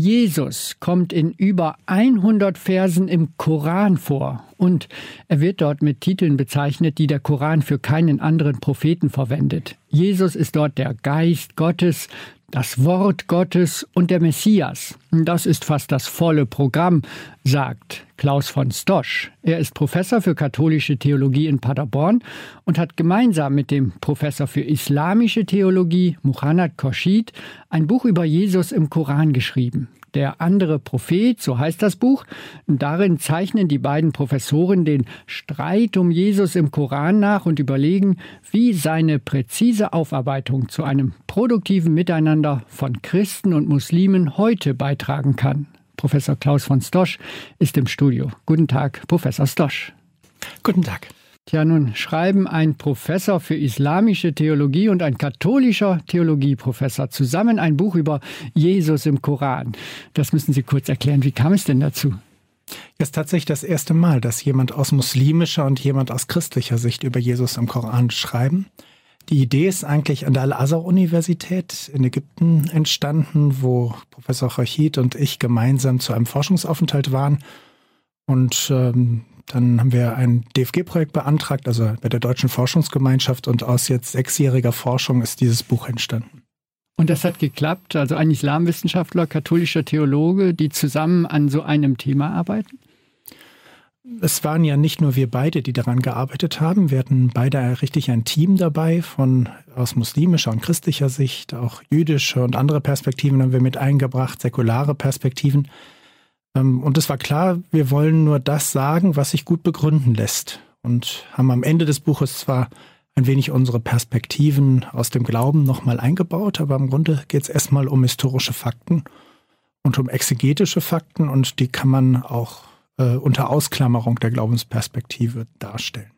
Jesus kommt in über 100 Versen im Koran vor und er wird dort mit Titeln bezeichnet, die der Koran für keinen anderen Propheten verwendet. Jesus ist dort der Geist Gottes, das Wort Gottes und der Messias. Das ist fast das volle Programm, sagt Klaus von Stosch. Er ist Professor für katholische Theologie in Paderborn und hat gemeinsam mit dem Professor für islamische Theologie Muhammad Khorshid ein Buch über Jesus im Koran geschrieben der andere Prophet, so heißt das Buch. Darin zeichnen die beiden Professoren den Streit um Jesus im Koran nach und überlegen, wie seine präzise Aufarbeitung zu einem produktiven Miteinander von Christen und Muslimen heute beitragen kann. Professor Klaus von Stosch ist im Studio. Guten Tag, Professor Stosch. Guten Tag. Tja, nun schreiben ein Professor für islamische Theologie und ein katholischer Theologieprofessor zusammen ein Buch über Jesus im Koran. Das müssen Sie kurz erklären. Wie kam es denn dazu? Es ist tatsächlich das erste Mal, dass jemand aus muslimischer und jemand aus christlicher Sicht über Jesus im Koran schreiben. Die Idee ist eigentlich an der Al-Azhar-Universität in Ägypten entstanden, wo Professor Chachid und ich gemeinsam zu einem Forschungsaufenthalt waren. Und ähm, dann haben wir ein DFG-Projekt beantragt, also bei der Deutschen Forschungsgemeinschaft und aus jetzt sechsjähriger Forschung ist dieses Buch entstanden. Und das hat geklappt, also ein Islamwissenschaftler, katholischer Theologe, die zusammen an so einem Thema arbeiten? Es waren ja nicht nur wir beide, die daran gearbeitet haben. Wir hatten beide richtig ein Team dabei von aus muslimischer und christlicher Sicht, auch jüdische und andere Perspektiven haben wir mit eingebracht, säkulare Perspektiven. Ähm, und es war klar, wir wollen nur das sagen, was sich gut begründen lässt. Und haben am Ende des Buches zwar ein wenig unsere Perspektiven aus dem Glauben nochmal eingebaut, aber im Grunde geht es erstmal um historische Fakten und um exegetische Fakten und die kann man auch äh, unter Ausklammerung der Glaubensperspektive darstellen.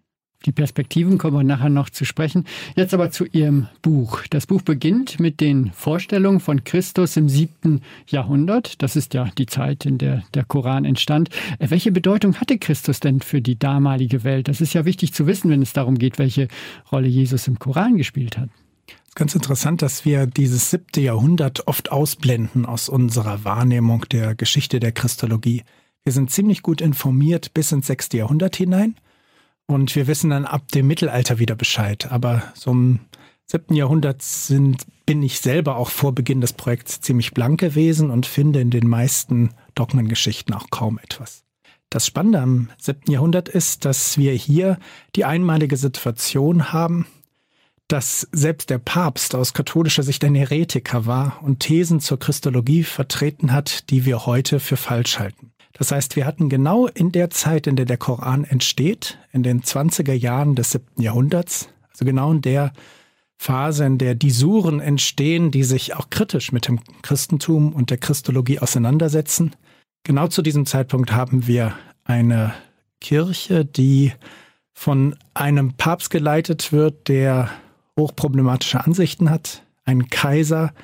Die Perspektiven kommen wir nachher noch zu sprechen. Jetzt aber zu Ihrem Buch. Das Buch beginnt mit den Vorstellungen von Christus im siebten Jahrhundert. Das ist ja die Zeit, in der der Koran entstand. Äh, welche Bedeutung hatte Christus denn für die damalige Welt? Das ist ja wichtig zu wissen, wenn es darum geht, welche Rolle Jesus im Koran gespielt hat. Ganz interessant, dass wir dieses siebte Jahrhundert oft ausblenden aus unserer Wahrnehmung der Geschichte der Christologie. Wir sind ziemlich gut informiert bis ins sechste Jahrhundert hinein. Und wir wissen dann ab dem Mittelalter wieder Bescheid. Aber so im siebten Jahrhundert sind, bin ich selber auch vor Beginn des Projekts ziemlich blank gewesen und finde in den meisten Dogmengeschichten auch kaum etwas. Das Spannende am siebten Jahrhundert ist, dass wir hier die einmalige Situation haben, dass selbst der Papst aus katholischer Sicht ein Heretiker war und Thesen zur Christologie vertreten hat, die wir heute für falsch halten. Das heißt, wir hatten genau in der Zeit, in der der Koran entsteht, in den 20er Jahren des siebten Jahrhunderts, also genau in der Phase, in der die Suren entstehen, die sich auch kritisch mit dem Christentum und der Christologie auseinandersetzen. Genau zu diesem Zeitpunkt haben wir eine Kirche, die von einem Papst geleitet wird, der hochproblematische Ansichten hat, ein Kaiser, der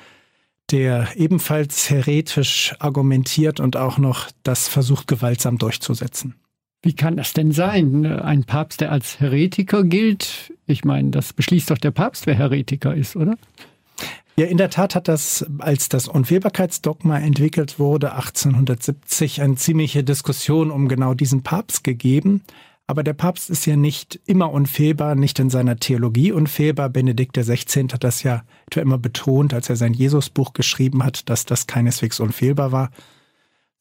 ebenfalls heretisch argumentiert und auch noch das versucht gewaltsam durchzusetzen. Wie kann das denn sein? Ein Papst, der als Heretiker gilt? Ich meine, das beschließt doch der Papst, wer Heretiker ist, oder? Ja, in der Tat hat das, als das Unfehlbarkeitsdogma entwickelt wurde, 1870 eine ziemliche Diskussion um genau diesen Papst gegeben. Aber der Papst ist ja nicht immer unfehlbar, nicht in seiner Theologie unfehlbar. Benedikt XVI. hat das ja etwa immer betont, als er sein Jesusbuch geschrieben hat, dass das keineswegs unfehlbar war,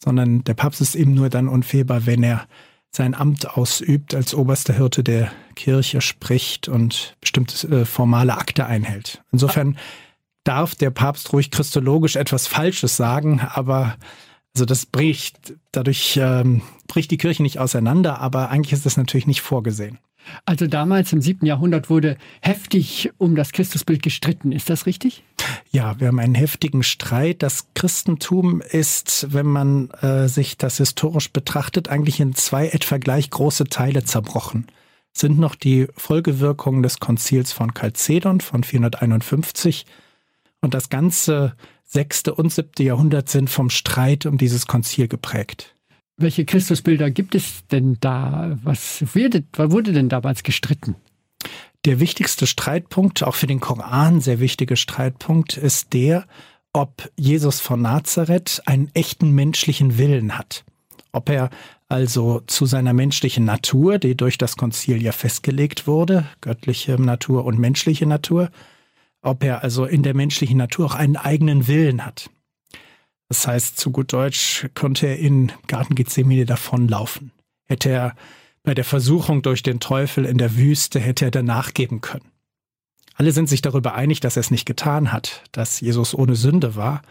sondern der Papst ist eben nur dann unfehlbar, wenn er sein Amt ausübt, als oberster Hirte der Kirche spricht und bestimmte äh, formale Akte einhält. Insofern darf der Papst ruhig christologisch etwas Falsches sagen, aber also das bricht, dadurch ähm, bricht die Kirche nicht auseinander, aber eigentlich ist das natürlich nicht vorgesehen. Also damals im siebten Jahrhundert wurde heftig um das Christusbild gestritten. Ist das richtig? Ja, wir haben einen heftigen Streit. Das Christentum ist, wenn man äh, sich das historisch betrachtet, eigentlich in zwei etwa gleich große Teile zerbrochen. Sind noch die Folgewirkungen des Konzils von Chalcedon von 451 und das ganze sechste und siebte Jahrhundert sind vom Streit um dieses Konzil geprägt. Welche Christusbilder gibt es denn da? Was wurde, was wurde denn damals gestritten? Der wichtigste Streitpunkt, auch für den Koran sehr wichtige Streitpunkt, ist der, ob Jesus von Nazareth einen echten menschlichen Willen hat. Ob er also zu seiner menschlichen Natur, die durch das Konzil ja festgelegt wurde, göttliche Natur und menschliche Natur, ob er also in der menschlichen Natur auch einen eigenen Willen hat. Das heißt, zu gut Deutsch konnte er in Garten Gethsemane davonlaufen. Hätte er bei der Versuchung durch den Teufel in der Wüste, hätte er danach geben können. Alle sind sich darüber einig, dass er es nicht getan hat, dass Jesus ohne Sünde war,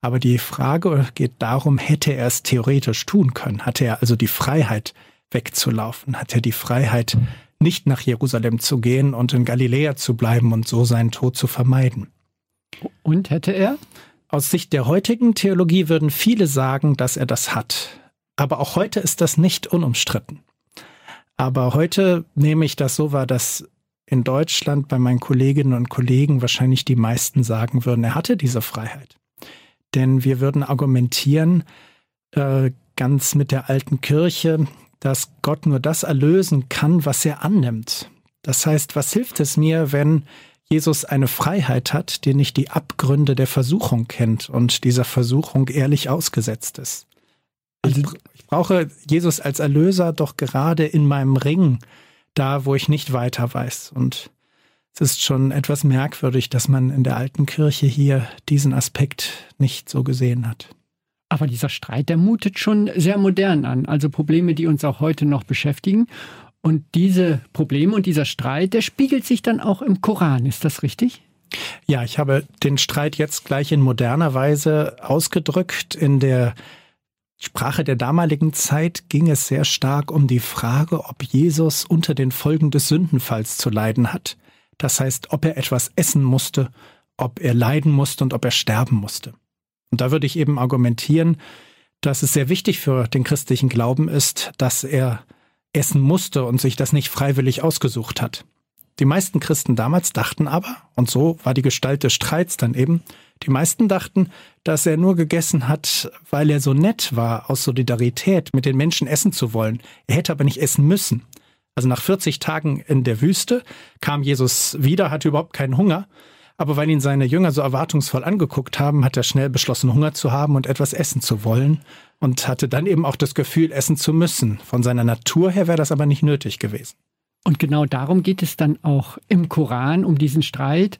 aber die Frage geht darum, hätte er es theoretisch tun können? Hatte er also die Freiheit wegzulaufen? Hat er die Freiheit, nicht nach Jerusalem zu gehen und in Galiläa zu bleiben und so seinen Tod zu vermeiden? Und hätte er? Aus Sicht der heutigen Theologie würden viele sagen, dass er das hat. Aber auch heute ist das nicht unumstritten. Aber heute nehme ich das so wahr, dass in Deutschland bei meinen Kolleginnen und Kollegen wahrscheinlich die meisten sagen würden, er hatte diese Freiheit. Denn wir würden argumentieren, äh, ganz mit der alten Kirche, dass Gott nur das erlösen kann, was er annimmt. Das heißt, was hilft es mir, wenn Jesus eine Freiheit hat, die nicht die Abgründe der Versuchung kennt und dieser Versuchung ehrlich ausgesetzt ist? Ich, also ich brauche Jesus als Erlöser doch gerade in meinem Ring, da wo ich nicht weiter weiß. Und es ist schon etwas merkwürdig, dass man in der alten Kirche hier diesen Aspekt nicht so gesehen hat. Aber dieser Streit, der mutet schon sehr modern an. Also Probleme, die uns auch heute noch beschäftigen. Und diese Probleme und dieser Streit, der spiegelt sich dann auch im Koran. Ist das richtig? Ja, ich habe den Streit jetzt gleich in moderner Weise ausgedrückt. In der Sprache der damaligen Zeit ging es sehr stark um die Frage, ob Jesus unter den Folgen des Sündenfalls zu leiden hat. Das heißt, ob er etwas essen musste, ob er leiden musste und ob er sterben musste. Und da würde ich eben argumentieren, dass es sehr wichtig für den christlichen Glauben ist, dass er essen musste und sich das nicht freiwillig ausgesucht hat. Die meisten Christen damals dachten aber, und so war die Gestalt des Streits dann eben, die meisten dachten, dass er nur gegessen hat, weil er so nett war, aus Solidarität mit den Menschen essen zu wollen. Er hätte aber nicht essen müssen. Also nach 40 Tagen in der Wüste kam Jesus wieder, hatte überhaupt keinen Hunger. Aber weil ihn seine Jünger so erwartungsvoll angeguckt haben, hat er schnell beschlossen, Hunger zu haben und etwas essen zu wollen und hatte dann eben auch das Gefühl, essen zu müssen. Von seiner Natur her wäre das aber nicht nötig gewesen. Und genau darum geht es dann auch im Koran, um diesen Streit.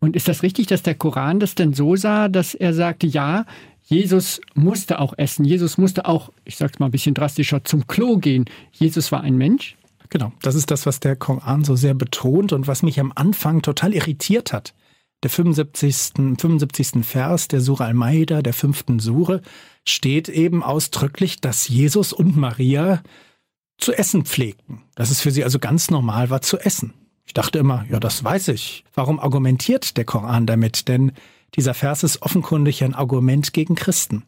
Und ist das richtig, dass der Koran das denn so sah, dass er sagte, ja, Jesus musste auch essen, Jesus musste auch, ich sag's mal ein bisschen drastischer, zum Klo gehen. Jesus war ein Mensch? Genau, das ist das, was der Koran so sehr betont und was mich am Anfang total irritiert hat. Der 75. 75. Vers der Surah Al-Maida, der fünften Sure, steht eben ausdrücklich, dass Jesus und Maria zu essen pflegten. Dass es für sie also ganz normal war zu essen. Ich dachte immer, ja, das weiß ich. Warum argumentiert der Koran damit? Denn dieser Vers ist offenkundig ein Argument gegen Christen.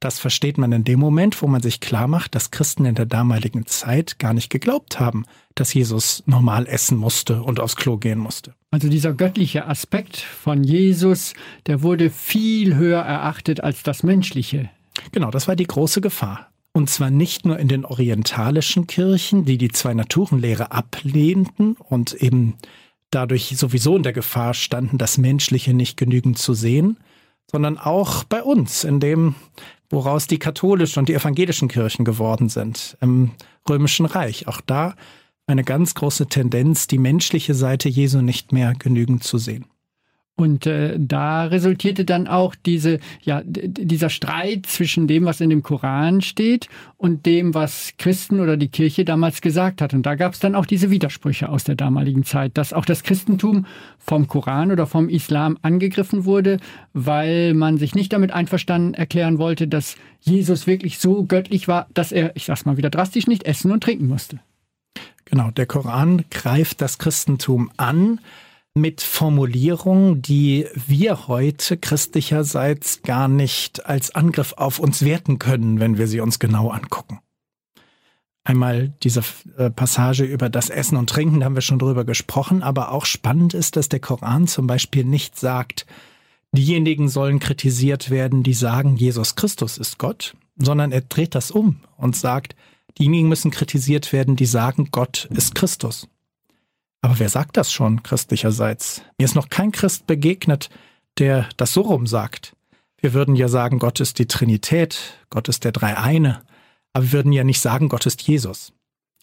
Das versteht man in dem Moment, wo man sich klar macht, dass Christen in der damaligen Zeit gar nicht geglaubt haben, dass Jesus normal essen musste und aufs Klo gehen musste. Also dieser göttliche Aspekt von Jesus, der wurde viel höher erachtet als das menschliche. Genau, das war die große Gefahr. Und zwar nicht nur in den orientalischen Kirchen, die die Zwei-Naturen-Lehre ablehnten und eben dadurch sowieso in der Gefahr standen, das Menschliche nicht genügend zu sehen, sondern auch bei uns, in dem woraus die katholischen und die evangelischen Kirchen geworden sind im römischen Reich. Auch da eine ganz große Tendenz, die menschliche Seite Jesu nicht mehr genügend zu sehen. Und äh, da resultierte dann auch diese, ja, dieser Streit zwischen dem, was in dem Koran steht und dem, was Christen oder die Kirche damals gesagt hat. Und da gab es dann auch diese Widersprüche aus der damaligen Zeit, dass auch das Christentum vom Koran oder vom Islam angegriffen wurde, weil man sich nicht damit einverstanden erklären wollte, dass Jesus wirklich so göttlich war, dass er, ich sag's mal wieder drastisch, nicht essen und trinken musste. Genau, der Koran greift das Christentum an mit Formulierungen, die wir heute christlicherseits gar nicht als Angriff auf uns werten können, wenn wir sie uns genau angucken. Einmal diese äh, Passage über das Essen und Trinken, da haben wir schon drüber gesprochen, aber auch spannend ist, dass der Koran zum Beispiel nicht sagt, diejenigen sollen kritisiert werden, die sagen, Jesus Christus ist Gott, sondern er dreht das um und sagt, diejenigen müssen kritisiert werden, die sagen, Gott ist Christus. Aber wer sagt das schon christlicherseits? Mir ist noch kein Christ begegnet, der das so rum sagt. Wir würden ja sagen, Gott ist die Trinität, Gott ist der Dreieine, aber wir würden ja nicht sagen, Gott ist Jesus.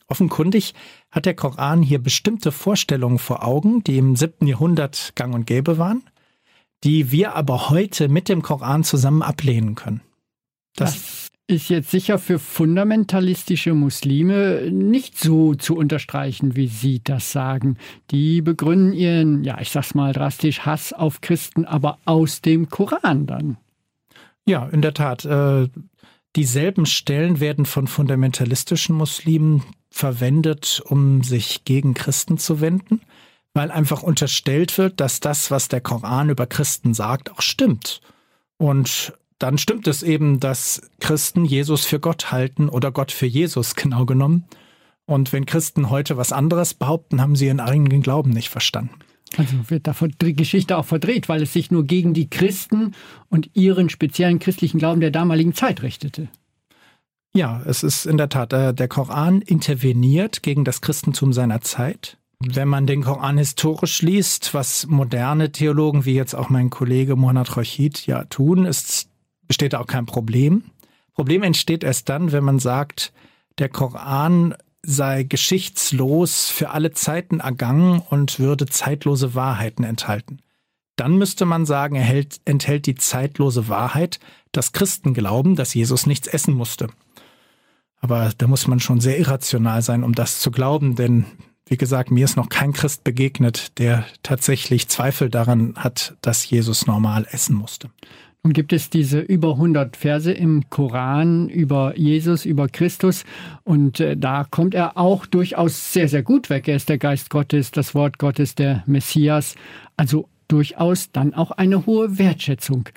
Offenkundig hat der Koran hier bestimmte Vorstellungen vor Augen, die im siebten Jahrhundert gang und gäbe waren, die wir aber heute mit dem Koran zusammen ablehnen können. Das, das ist jetzt sicher für fundamentalistische Muslime nicht so zu unterstreichen, wie Sie das sagen. Die begründen ihren, ja, ich sag's mal drastisch, Hass auf Christen, aber aus dem Koran dann. Ja, in der Tat. Äh, dieselben Stellen werden von fundamentalistischen Muslimen verwendet, um sich gegen Christen zu wenden, weil einfach unterstellt wird, dass das, was der Koran über Christen sagt, auch stimmt. Und dann stimmt es eben, dass Christen Jesus für Gott halten oder Gott für Jesus genau genommen. Und wenn Christen heute was anderes behaupten, haben sie ihren eigenen Glauben nicht verstanden. Also wird da die Geschichte auch verdreht, weil es sich nur gegen die Christen und ihren speziellen christlichen Glauben der damaligen Zeit richtete. Ja, es ist in der Tat, äh, der Koran interveniert gegen das Christentum seiner Zeit. Wenn man den Koran historisch liest, was moderne Theologen wie jetzt auch mein Kollege Muhammad Rashid ja tun, ist, besteht auch kein Problem. Problem entsteht erst dann, wenn man sagt, der Koran sei geschichtslos für alle Zeiten ergangen und würde zeitlose Wahrheiten enthalten. Dann müsste man sagen, er hält, enthält die zeitlose Wahrheit, dass Christen glauben, dass Jesus nichts essen musste. Aber da muss man schon sehr irrational sein, um das zu glauben, denn wie gesagt, mir ist noch kein Christ begegnet, der tatsächlich Zweifel daran hat, dass Jesus normal essen musste. Nun gibt es diese über 100 Verse im Koran über Jesus, über Christus. Und äh, da kommt er auch durchaus sehr, sehr gut weg. Er ist der Geist Gottes, das Wort Gottes, der Messias. Also durchaus dann auch eine hohe Wertschätzung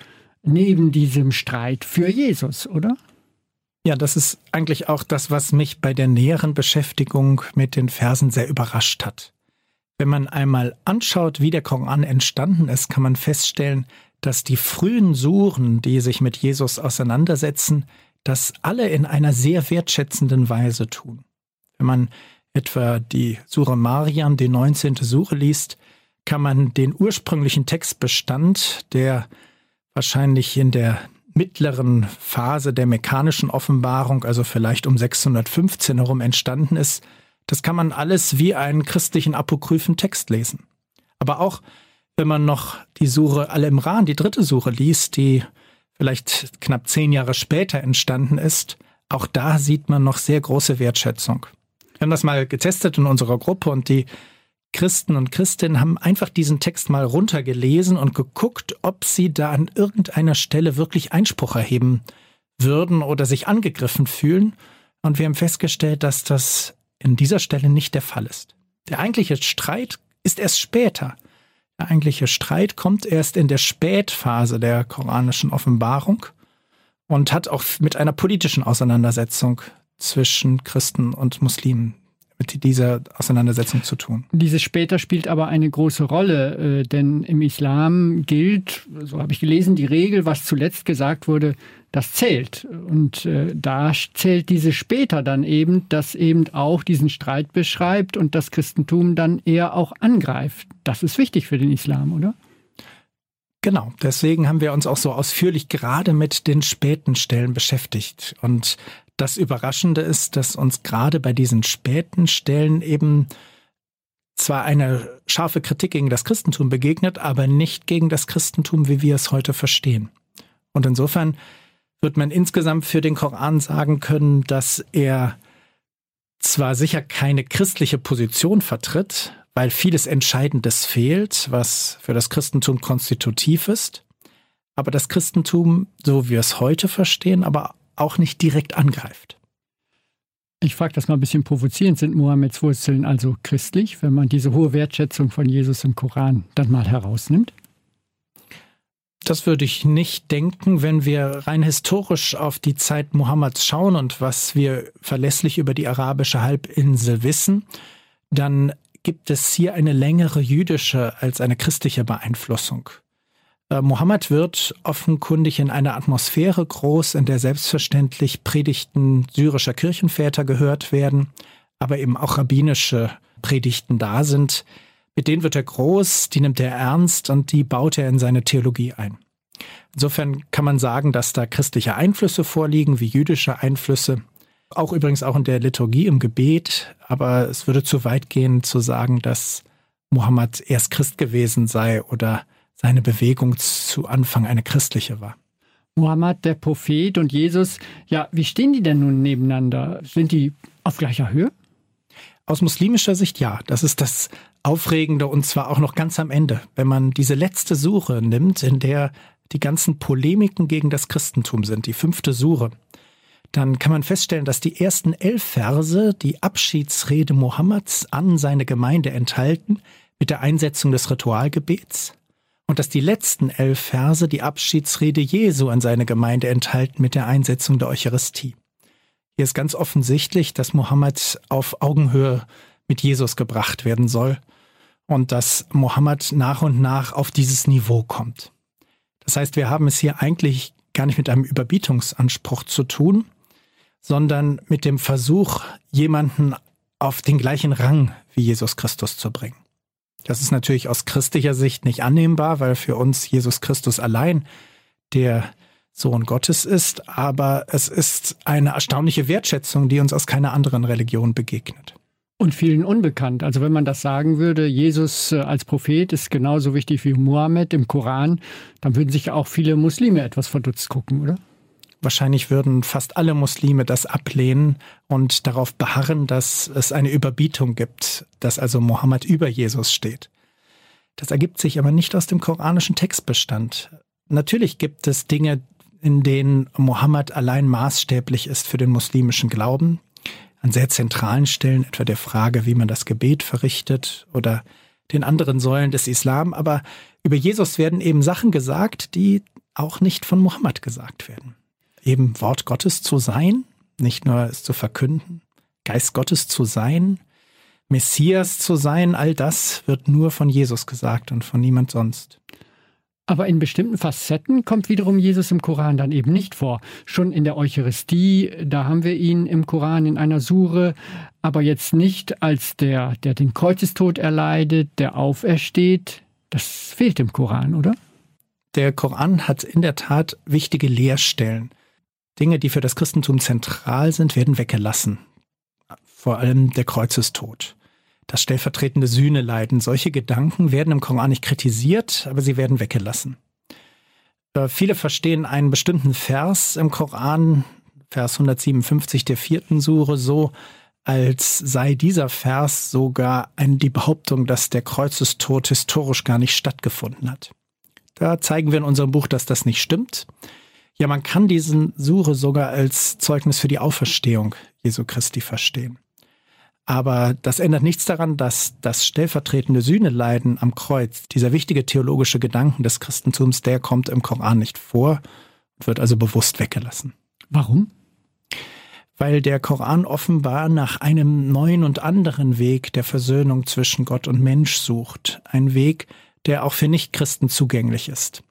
neben diesem Streit für Jesus, oder? Ja, das ist eigentlich auch das, was mich bei der näheren Beschäftigung mit den Versen sehr überrascht hat. Wenn man einmal anschaut, wie der Koran entstanden ist, kann man feststellen, dass die frühen Suren, die sich mit Jesus auseinandersetzen, das alle in einer sehr wertschätzenden Weise tun. Wenn man etwa die Sure Mariam, die 19. Sure liest, kann man den ursprünglichen Textbestand, der wahrscheinlich in der mittleren Phase der mechanischen Offenbarung, also vielleicht um 615 herum entstanden ist, das kann man alles wie einen christlichen apokryphen Text lesen. Aber auch wenn man noch die Suche Al-Imran, die dritte Suche liest, die vielleicht knapp zehn Jahre später entstanden ist, auch da sieht man noch sehr große Wertschätzung. Wir haben das mal getestet in unserer Gruppe und die Christen und Christinnen haben einfach diesen Text mal runtergelesen und geguckt, ob sie da an irgendeiner Stelle wirklich Einspruch erheben würden oder sich angegriffen fühlen. Und wir haben festgestellt, dass das in dieser Stelle nicht der Fall ist. Der eigentliche Streit ist erst später. Der eigentliche Streit kommt erst in der Spätphase der koranischen Offenbarung und hat auch mit einer politischen Auseinandersetzung zwischen Christen und Muslimen mit dieser Auseinandersetzung zu tun. Dieses später spielt aber eine große Rolle, äh, denn im Islam gilt, so habe ich gelesen, die Regel, was zuletzt gesagt wurde, das zählt. Und äh, da zählt diese später dann eben, dass eben auch diesen Streit beschreibt und das Christentum dann eher auch angreift. Das ist wichtig für den Islam, oder? Genau, deswegen haben wir uns auch so ausführlich gerade mit den späten Stellen beschäftigt. Und das Überraschende ist, dass uns gerade bei diesen späten Stellen eben zwar eine scharfe Kritik gegen das Christentum begegnet, aber nicht gegen das Christentum, wie wir es heute verstehen. Und insofern wird man insgesamt für den Koran sagen können, dass er zwar sicher keine christliche Position vertritt, weil vieles Entscheidendes fehlt, was für das Christentum konstitutiv ist, aber das Christentum, so wie wir es heute verstehen, aber auch nicht direkt angreift. Ich frage das mal ein bisschen provozierend. Sind Mohammeds Wurzeln also christlich, wenn man diese hohe Wertschätzung von Jesus im Koran dann mal herausnimmt? Das würde ich nicht denken, wenn wir rein historisch auf die Zeit Mohammeds schauen und was wir verlässlich über die arabische Halbinsel wissen, dann gibt es hier eine längere jüdische als eine christliche Beeinflussung. Äh, Mohammed wird offenkundig in einer Atmosphäre groß, in der selbstverständlich Predigten syrischer Kirchenväter gehört werden, aber eben auch rabbinische Predigten da sind. Mit denen wird er groß, die nimmt er ernst und die baut er in seine Theologie ein. Insofern kann man sagen, dass da christliche Einflüsse vorliegen, wie jüdische Einflüsse. Auch übrigens auch in der Liturgie im Gebet. Aber es würde zu weit gehen zu sagen, dass Mohammed erst Christ gewesen sei oder seine Bewegung zu Anfang eine christliche war. Mohammed, der Prophet und Jesus, ja, wie stehen die denn nun nebeneinander? Sind die auf gleicher Höhe? Aus muslimischer Sicht ja. Das ist das Aufregende und zwar auch noch ganz am Ende. Wenn man diese letzte Suche nimmt, in der die ganzen Polemiken gegen das Christentum sind, die fünfte Suche, dann kann man feststellen, dass die ersten elf Verse die Abschiedsrede Mohammeds an seine Gemeinde enthalten mit der Einsetzung des Ritualgebets und dass die letzten elf Verse die Abschiedsrede Jesu an seine Gemeinde enthalten mit der Einsetzung der Eucharistie. Hier ist ganz offensichtlich, dass Mohammed auf Augenhöhe mit Jesus gebracht werden soll und dass Mohammed nach und nach auf dieses Niveau kommt. Das heißt, wir haben es hier eigentlich gar nicht mit einem Überbietungsanspruch zu tun, sondern mit dem Versuch, jemanden auf den gleichen Rang wie Jesus Christus zu bringen. Das ist natürlich aus christlicher Sicht nicht annehmbar, weil für uns Jesus Christus allein der Sohn Gottes ist, aber es ist eine erstaunliche Wertschätzung, die uns aus keiner anderen Religion begegnet. Und vielen unbekannt. Also wenn man das sagen würde, Jesus äh, als Prophet ist genauso wichtig wie Mohammed im Koran, dann würden sich auch viele Muslime etwas verdutzt gucken, oder? Wahrscheinlich würden fast alle Muslime das ablehnen und darauf beharren, dass es eine Überbietung gibt, dass also Mohammed über Jesus steht. Das ergibt sich aber nicht aus dem koranischen Textbestand. Natürlich gibt es Dinge, in denen Mohammed allein maßstäblich ist für den muslimischen Glauben, an sehr zentralen Stellen, etwa der Frage, wie man das Gebet verrichtet oder den anderen Säulen des Islam. Aber über Jesus werden eben Sachen gesagt, die auch nicht von Mohammed gesagt werden. Eben Wort Gottes zu sein, nicht nur es zu verkünden, Geist Gottes zu sein, Messias zu sein, all das wird nur von Jesus gesagt und von niemand sonst. Aber in bestimmten Facetten kommt wiederum Jesus im Koran dann eben nicht vor. Schon in der Eucharistie, da haben wir ihn im Koran in einer Sure, aber jetzt nicht als der, der den Kreuzestod erleidet, der aufersteht. Das fehlt im Koran, oder? Der Koran hat in der Tat wichtige Leerstellen. Dinge, die für das Christentum zentral sind, werden weggelassen. Vor allem der Kreuzestod das stellvertretende Sühneleiden. Solche Gedanken werden im Koran nicht kritisiert, aber sie werden weggelassen. Äh, viele verstehen einen bestimmten Vers im Koran, Vers 157 der vierten Sure, so, als sei dieser Vers sogar ein, die Behauptung, dass der Kreuzestod historisch gar nicht stattgefunden hat. Da zeigen wir in unserem Buch, dass das nicht stimmt. Ja, man kann diesen Sure sogar als Zeugnis für die Auferstehung Jesu Christi verstehen. Aber das ändert nichts daran, dass das stellvertretende Sühneleiden am Kreuz, dieser wichtige theologische Gedanken des Christentums, der kommt im Koran nicht vor und wird also bewusst weggelassen. Warum? Weil der Koran offenbar nach einem neuen und anderen Weg der Versöhnung zwischen Gott und Mensch sucht. Ein Weg, der auch für Nichtchristen zugänglich ist.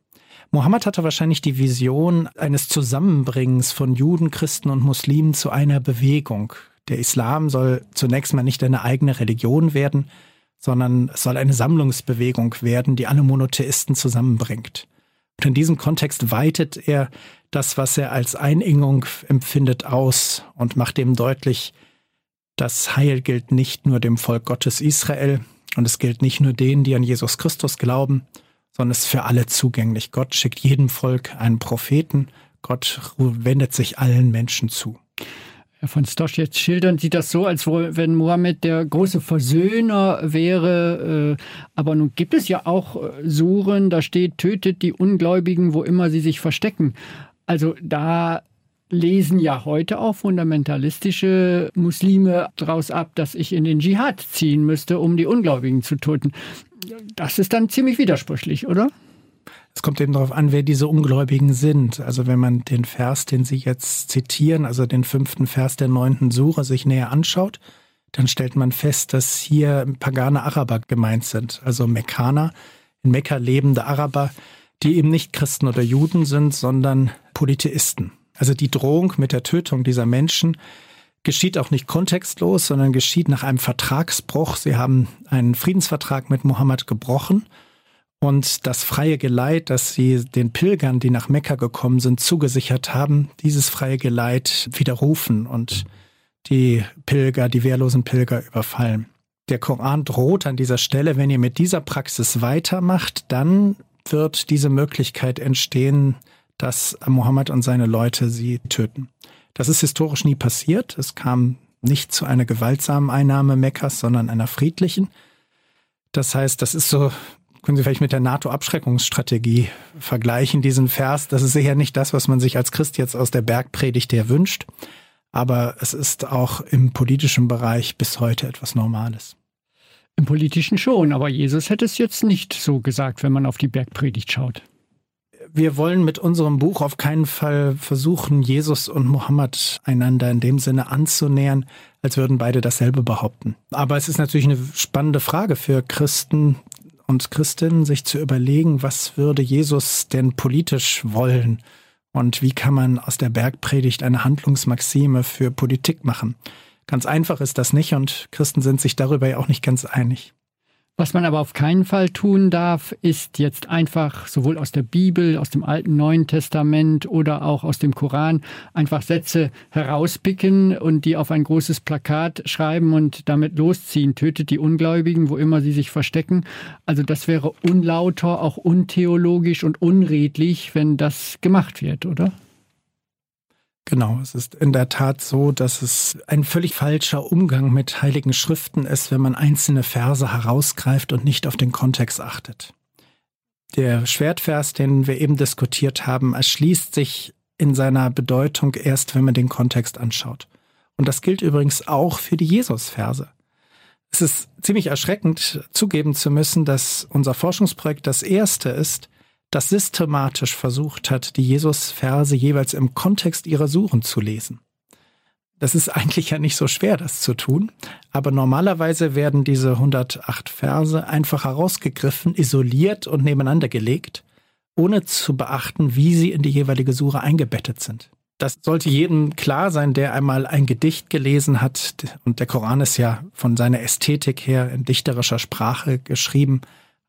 Mohammed hatte wahrscheinlich die Vision eines Zusammenbringens von Juden, Christen und Muslimen zu einer Bewegung, der Islam soll zunächst mal nicht eine eigene Religion werden, sondern es soll eine Sammlungsbewegung werden, die alle Monotheisten zusammenbringt. Und in diesem Kontext weitet er das, was er als Einengung empfindet, aus und macht dem deutlich, das Heil gilt nicht nur dem Volk Gottes Israel und es gilt nicht nur denen, die an Jesus Christus glauben, sondern ist für alle zugänglich. Gott schickt jedem Volk einen Propheten. Gott wendet sich allen Menschen zu. Herr von Stosch jetzt schildern, sieht das so, als wenn Mohammed der große Versöhner wäre. Äh, aber nun gibt es ja auch äh, Suren, da steht, tötet die Ungläubigen, wo immer sie sich verstecken. Also da lesen ja heute auch fundamentalistische Muslime daraus ab, dass ich in den Dschihad ziehen müsste, um die Ungläubigen zu töten. Das ist dann ziemlich widersprüchlich, oder? Es kommt eben darauf an, wer diese Ungläubigen sind. Also wenn man den Vers, den Sie jetzt zitieren, also den fünften Vers der neunten Sure, sich näher anschaut, dann stellt man fest, dass hier pagane Araber gemeint sind, also Mekkaner, in Mekka lebende Araber, die eben nicht Christen oder Juden sind, sondern Polytheisten. Also die Drohung mit der Tötung dieser Menschen geschieht auch nicht kontextlos, sondern geschieht nach einem Vertragsbruch. Sie haben einen Friedensvertrag mit Mohammed gebrochen und das freie Geleit, das sie den Pilgern, die nach Mekka gekommen sind, zugesichert haben, dieses freie Geleit widerrufen und die Pilger, die wehrlosen Pilger überfallen. Der Koran droht an dieser Stelle, wenn ihr mit dieser Praxis weitermacht, dann wird diese Möglichkeit entstehen, dass Mohammed und seine Leute sie töten. Das ist historisch nie passiert. Es kam nicht zu einer gewaltsamen Einnahme Mekkas, sondern einer friedlichen. Das heißt, das ist so, können Sie vielleicht mit der NATO-Abschreckungsstrategie vergleichen, diesen Vers. Das ist sicher nicht das, was man sich als Christ jetzt aus der Bergpredigt her wünscht. Aber es ist auch im politischen Bereich bis heute etwas Normales. Im politischen schon, aber Jesus hätte es jetzt nicht so gesagt, wenn man auf die Bergpredigt schaut. Wir wollen mit unserem Buch auf keinen Fall versuchen, Jesus und Mohammed einander in dem Sinne anzunähern, als würden beide dasselbe behaupten. Aber es ist natürlich eine spannende Frage für Christen und Christinnen, sich zu überlegen, was würde Jesus denn politisch wollen und wie kann man aus der Bergpredigt eine Handlungsmaxime für Politik machen. Ganz einfach ist das nicht und Christen sind sich darüber ja auch nicht ganz einig. Was man aber auf keinen Fall tun darf, ist jetzt einfach sowohl aus der Bibel, aus dem Alten Neuen Testament oder auch aus dem Koran einfach Sätze herauspicken und die auf ein großes Plakat schreiben und damit losziehen. Tötet die Ungläubigen, wo immer sie sich verstecken. Also das wäre unlauter, auch untheologisch und unredlich, wenn das gemacht wird, oder? Genau, es ist in der Tat so, dass es ein völlig falscher Umgang mit heiligen Schriften ist, wenn man einzelne Verse herausgreift und nicht auf den Kontext achtet. Der Schwertvers, den wir eben diskutiert haben, erschließt sich in seiner Bedeutung erst, wenn man den Kontext anschaut. Und das gilt übrigens auch für die Jesus-Verse. Es ist ziemlich erschreckend zugeben zu müssen, dass unser Forschungsprojekt das erste ist, das systematisch versucht hat, die Jesus-Verse jeweils im Kontext ihrer Suchen zu lesen. Das ist eigentlich ja nicht so schwer, das zu tun, aber normalerweise werden diese 108 Verse einfach herausgegriffen, isoliert und nebeneinander gelegt, ohne zu beachten, wie sie in die jeweilige Suche eingebettet sind. Das sollte jedem klar sein, der einmal ein Gedicht gelesen hat, und der Koran ist ja von seiner Ästhetik her in dichterischer Sprache geschrieben.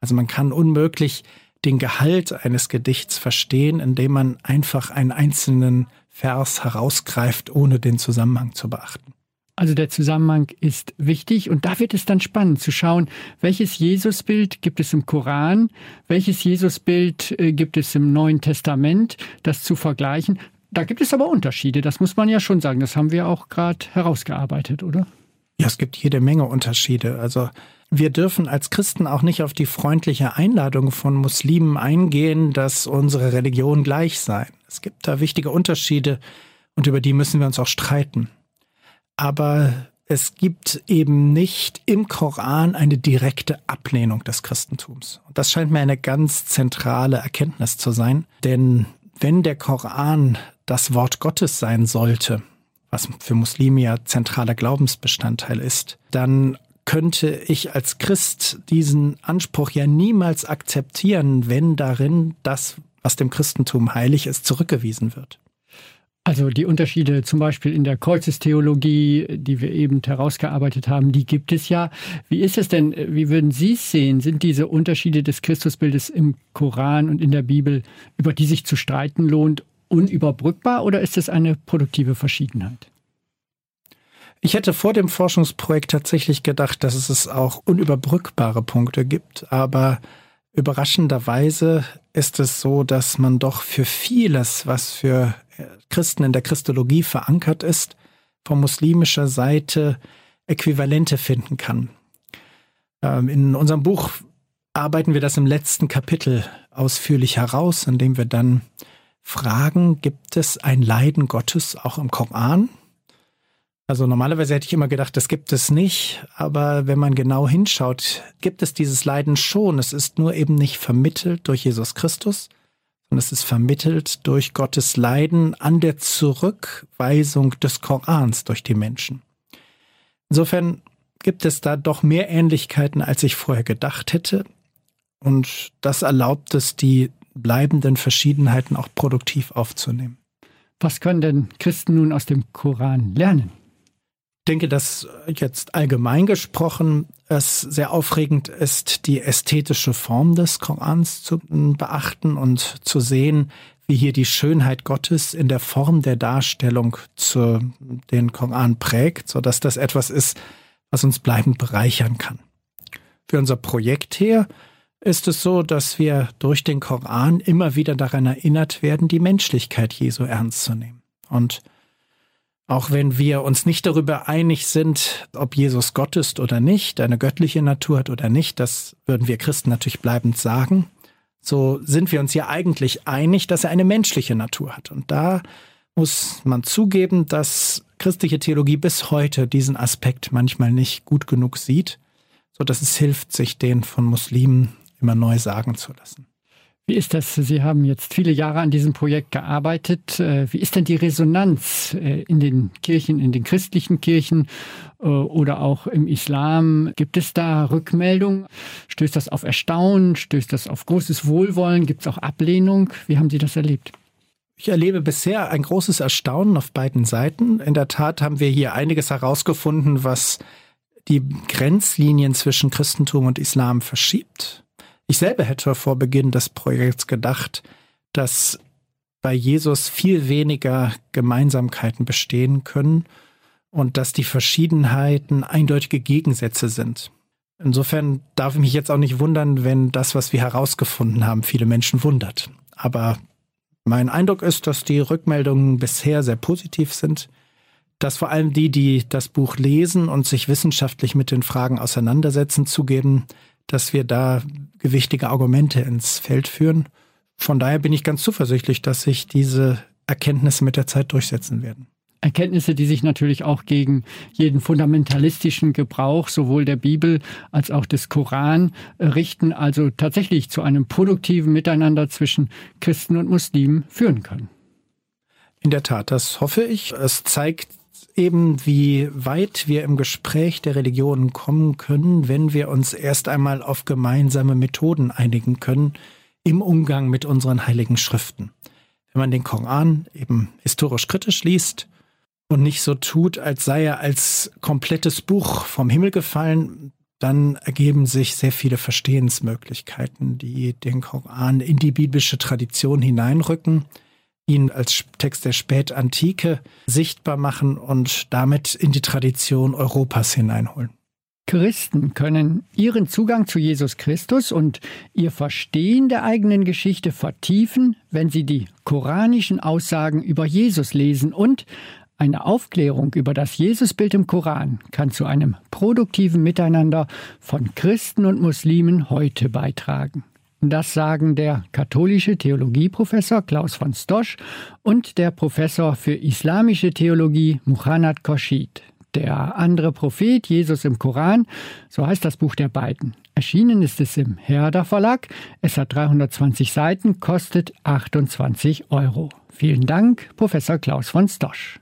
Also man kann unmöglich den Gehalt eines Gedichts verstehen, indem man einfach einen einzelnen Vers herausgreift, ohne den Zusammenhang zu beachten. Also der Zusammenhang ist wichtig und da wird es dann spannend zu schauen, welches Jesusbild gibt es im Koran, welches Jesusbild äh, gibt es im Neuen Testament, das zu vergleichen. Da gibt es aber Unterschiede, das muss man ja schon sagen. Das haben wir auch gerade herausgearbeitet, oder? Ja, es gibt jede Menge Unterschiede. Also wir dürfen als Christen auch nicht auf die freundliche Einladung von Muslimen eingehen, dass unsere Religion gleich sei. Es gibt da wichtige Unterschiede und über die müssen wir uns auch streiten. Aber es gibt eben nicht im Koran eine direkte Ablehnung des Christentums. Das scheint mir eine ganz zentrale Erkenntnis zu sein, denn wenn der Koran das Wort Gottes sein sollte, was für Muslime ja zentraler Glaubensbestandteil ist, dann könnte ich als Christ diesen Anspruch ja niemals akzeptieren, wenn darin das, was dem Christentum heilig ist, zurückgewiesen wird. Also die Unterschiede zum Beispiel in der Kreuzestheologie, die wir eben herausgearbeitet haben, die gibt es ja. Wie ist es denn, wie würden Sie es sehen? Sind diese Unterschiede des Christusbildes im Koran und in der Bibel, über die sich zu streiten lohnt, unüberbrückbar oder ist es eine produktive Verschiedenheit? Ich hätte vor dem Forschungsprojekt tatsächlich gedacht, dass es auch unüberbrückbare Punkte gibt, aber überraschenderweise ist es so, dass man doch für vieles, was für Christen in der Christologie verankert ist, von muslimischer Seite Äquivalente finden kann. Ähm, in unserem Buch arbeiten wir das im letzten Kapitel ausführlich heraus, indem wir dann fragen, gibt es ein Leiden Gottes auch im Koran? Also normalerweise hätte ich immer gedacht, das gibt es nicht, aber wenn man genau hinschaut, gibt es dieses Leiden schon. Es ist nur eben nicht vermittelt durch Jesus Christus, sondern es ist vermittelt durch Gottes Leiden an der Zurückweisung des Korans durch die Menschen. Insofern gibt es da doch mehr Ähnlichkeiten, als ich vorher gedacht hätte. Und das erlaubt es, die bleibenden Verschiedenheiten auch produktiv aufzunehmen. Was können denn Christen nun aus dem Koran lernen? Denke, dass jetzt allgemein gesprochen es sehr aufregend ist, die ästhetische Form des Korans zu beachten und zu sehen, wie hier die Schönheit Gottes in der Form der Darstellung zu den Koran prägt, so dass das etwas ist, was uns bleibend bereichern kann. Für unser Projekt hier ist es so, dass wir durch den Koran immer wieder daran erinnert werden, die Menschlichkeit Jesu ernst zu nehmen. Und auch wenn wir uns nicht darüber einig sind, ob Jesus Gott ist oder nicht, eine göttliche Natur hat oder nicht, das würden wir Christen natürlich bleibend sagen, so sind wir uns ja eigentlich einig, dass er eine menschliche Natur hat. Und da muss man zugeben, dass christliche Theologie bis heute diesen Aspekt manchmal nicht gut genug sieht, so dass es hilft, sich den von Muslimen immer neu sagen zu lassen. Wie ist das? Sie haben jetzt viele Jahre an diesem Projekt gearbeitet. Äh, wie ist denn die Resonanz äh, in den Kirchen, in den christlichen Kirchen äh, oder auch im Islam? Gibt es da Rückmeldungen? Stößt das auf Erstaunen? Stößt das auf großes Wohlwollen? Gibt es auch Ablehnung? Wie haben Sie das erlebt? Ich erlebe bisher ein großes Erstaunen auf beiden Seiten. In der Tat haben wir hier einiges herausgefunden, was die Grenzlinien zwischen Christentum und Islam verschiebt. Ich selber hätte vor Beginn des Projekts gedacht, dass bei Jesus viel weniger Gemeinsamkeiten bestehen können und dass die Verschiedenheiten eindeutige Gegensätze sind. Insofern darf ich mich jetzt auch nicht wundern, wenn das, was wir herausgefunden haben, viele Menschen wundert. Aber mein Eindruck ist, dass die Rückmeldungen bisher sehr positiv sind, dass vor allem die, die das Buch lesen und sich wissenschaftlich mit den Fragen auseinandersetzen, zugeben, dass wir da gewichtige Argumente ins Feld führen. Von daher bin ich ganz zuversichtlich, dass sich diese Erkenntnisse mit der Zeit durchsetzen werden. Erkenntnisse, die sich natürlich auch gegen jeden fundamentalistischen Gebrauch sowohl der Bibel als auch des Koran richten, also tatsächlich zu einem produktiven Miteinander zwischen Christen und Muslimen führen können. In der Tat, das hoffe ich. Es zeigt eben, wie weit wir im Gespräch der Religionen kommen können, wenn wir uns erst einmal auf gemeinsame Methoden einigen können im Umgang mit unseren heiligen Schriften. Wenn man den Koran eben historisch kritisch liest und nicht so tut, als sei er als komplettes Buch vom Himmel gefallen, dann ergeben sich sehr viele Verstehensmöglichkeiten, die den Koran in die biblische Tradition hineinrücken ihn als Text der Spätantike sichtbar machen und damit in die Tradition Europas hineinholen. Christen können ihren Zugang zu Jesus Christus und ihr Verstehen der eigenen Geschichte vertiefen, wenn sie die koranischen Aussagen über Jesus lesen und eine Aufklärung über das Jesusbild im Koran kann zu einem produktiven Miteinander von Christen und Muslimen heute beitragen. Das sagen der katholische Theologieprofessor Klaus von Stosch und der Professor für islamische Theologie Muhannad Koshid. Der andere Prophet, Jesus im Koran, so heißt das Buch der beiden. Erschienen ist es im Herder Verlag. Es hat 320 Seiten, kostet 28 Euro. Vielen Dank, Professor Klaus von Stosch.